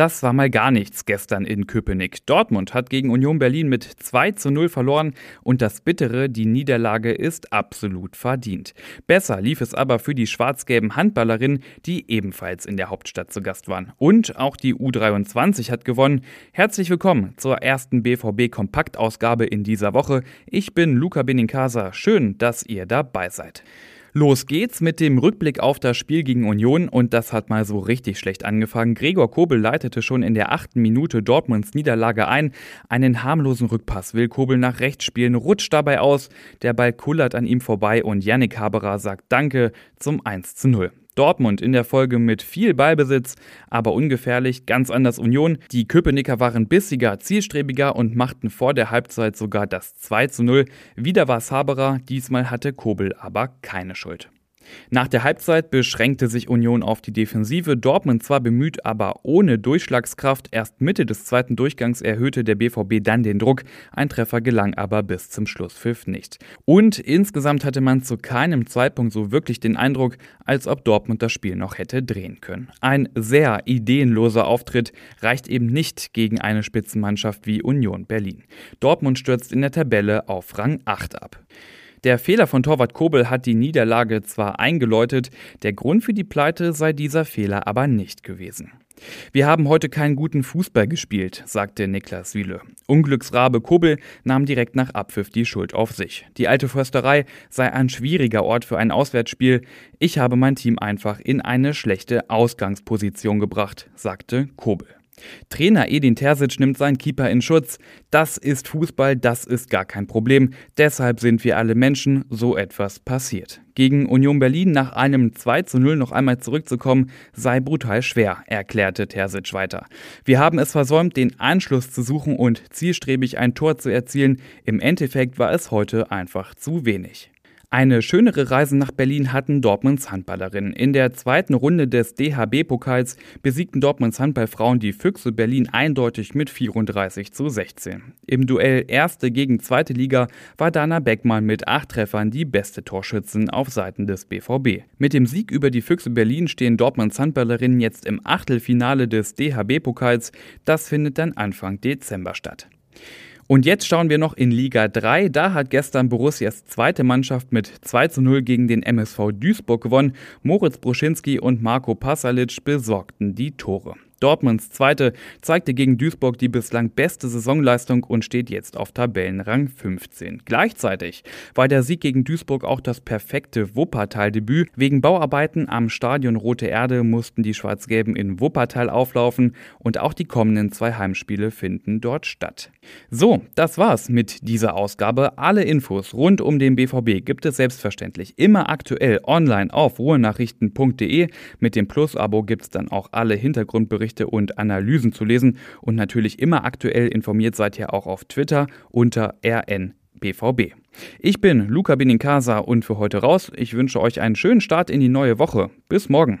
das war mal gar nichts gestern in Köpenick. Dortmund hat gegen Union Berlin mit 2 zu 0 verloren und das Bittere, die Niederlage ist absolut verdient. Besser lief es aber für die schwarz-gelben Handballerinnen, die ebenfalls in der Hauptstadt zu Gast waren. Und auch die U23 hat gewonnen. Herzlich willkommen zur ersten BVB-Kompaktausgabe in dieser Woche. Ich bin Luca Benincasa. Schön, dass ihr dabei seid. Los geht's mit dem Rückblick auf das Spiel gegen Union und das hat mal so richtig schlecht angefangen. Gregor Kobel leitete schon in der achten Minute Dortmunds Niederlage ein. Einen harmlosen Rückpass will Kobel nach rechts spielen, rutscht dabei aus. Der Ball kullert an ihm vorbei und Yannick Haberer sagt Danke zum 1 zu 0. Dortmund in der Folge mit viel Ballbesitz, aber ungefährlich, ganz anders Union. Die Köpenicker waren bissiger, zielstrebiger und machten vor der Halbzeit sogar das 2 zu 0. Wieder war es Haberer, diesmal hatte Kobel aber keine Schuld. Nach der Halbzeit beschränkte sich Union auf die Defensive. Dortmund zwar bemüht, aber ohne Durchschlagskraft. Erst Mitte des zweiten Durchgangs erhöhte der BVB dann den Druck. Ein Treffer gelang aber bis zum Schlusspfiff nicht. Und insgesamt hatte man zu keinem Zeitpunkt so wirklich den Eindruck, als ob Dortmund das Spiel noch hätte drehen können. Ein sehr ideenloser Auftritt reicht eben nicht gegen eine Spitzenmannschaft wie Union Berlin. Dortmund stürzt in der Tabelle auf Rang 8 ab. Der Fehler von Torwart Kobel hat die Niederlage zwar eingeläutet, der Grund für die Pleite sei dieser Fehler aber nicht gewesen. Wir haben heute keinen guten Fußball gespielt, sagte Niklas Wiele. Unglücksrabe Kobel nahm direkt nach Abpfiff die Schuld auf sich. Die alte Försterei sei ein schwieriger Ort für ein Auswärtsspiel. Ich habe mein Team einfach in eine schlechte Ausgangsposition gebracht, sagte Kobel. Trainer Edin Terzic nimmt seinen Keeper in Schutz. Das ist Fußball, das ist gar kein Problem. Deshalb sind wir alle Menschen, so etwas passiert. Gegen Union Berlin nach einem 2 zu 0 noch einmal zurückzukommen, sei brutal schwer, erklärte Terzic weiter. Wir haben es versäumt, den Anschluss zu suchen und zielstrebig ein Tor zu erzielen. Im Endeffekt war es heute einfach zu wenig. Eine schönere Reise nach Berlin hatten Dortmunds Handballerinnen. In der zweiten Runde des DHB-Pokals besiegten Dortmunds Handballfrauen die Füchse Berlin eindeutig mit 34 zu 16. Im Duell erste gegen zweite Liga war Dana Beckmann mit acht Treffern die beste Torschützin auf Seiten des BVB. Mit dem Sieg über die Füchse Berlin stehen Dortmunds Handballerinnen jetzt im Achtelfinale des DHB-Pokals. Das findet dann Anfang Dezember statt. Und jetzt schauen wir noch in Liga 3. Da hat gestern Borussias zweite Mannschaft mit 2 zu 0 gegen den MSV Duisburg gewonnen. Moritz Bruschinski und Marco Pasalic besorgten die Tore. Dortmunds Zweite zeigte gegen Duisburg die bislang beste Saisonleistung und steht jetzt auf Tabellenrang 15. Gleichzeitig war der Sieg gegen Duisburg auch das perfekte Wuppertal-Debüt. Wegen Bauarbeiten am Stadion Rote Erde mussten die Schwarz-Gelben in Wuppertal auflaufen und auch die kommenden zwei Heimspiele finden dort statt. So, das war's mit dieser Ausgabe. Alle Infos rund um den BVB gibt es selbstverständlich immer aktuell online auf ruhenachrichten.de. Mit dem Plus-Abo gibt's dann auch alle Hintergrundberichte Berichte und Analysen zu lesen. Und natürlich immer aktuell informiert seid ihr auch auf Twitter unter rnbvb. Ich bin Luca Benincasa und für heute raus. Ich wünsche euch einen schönen Start in die neue Woche. Bis morgen.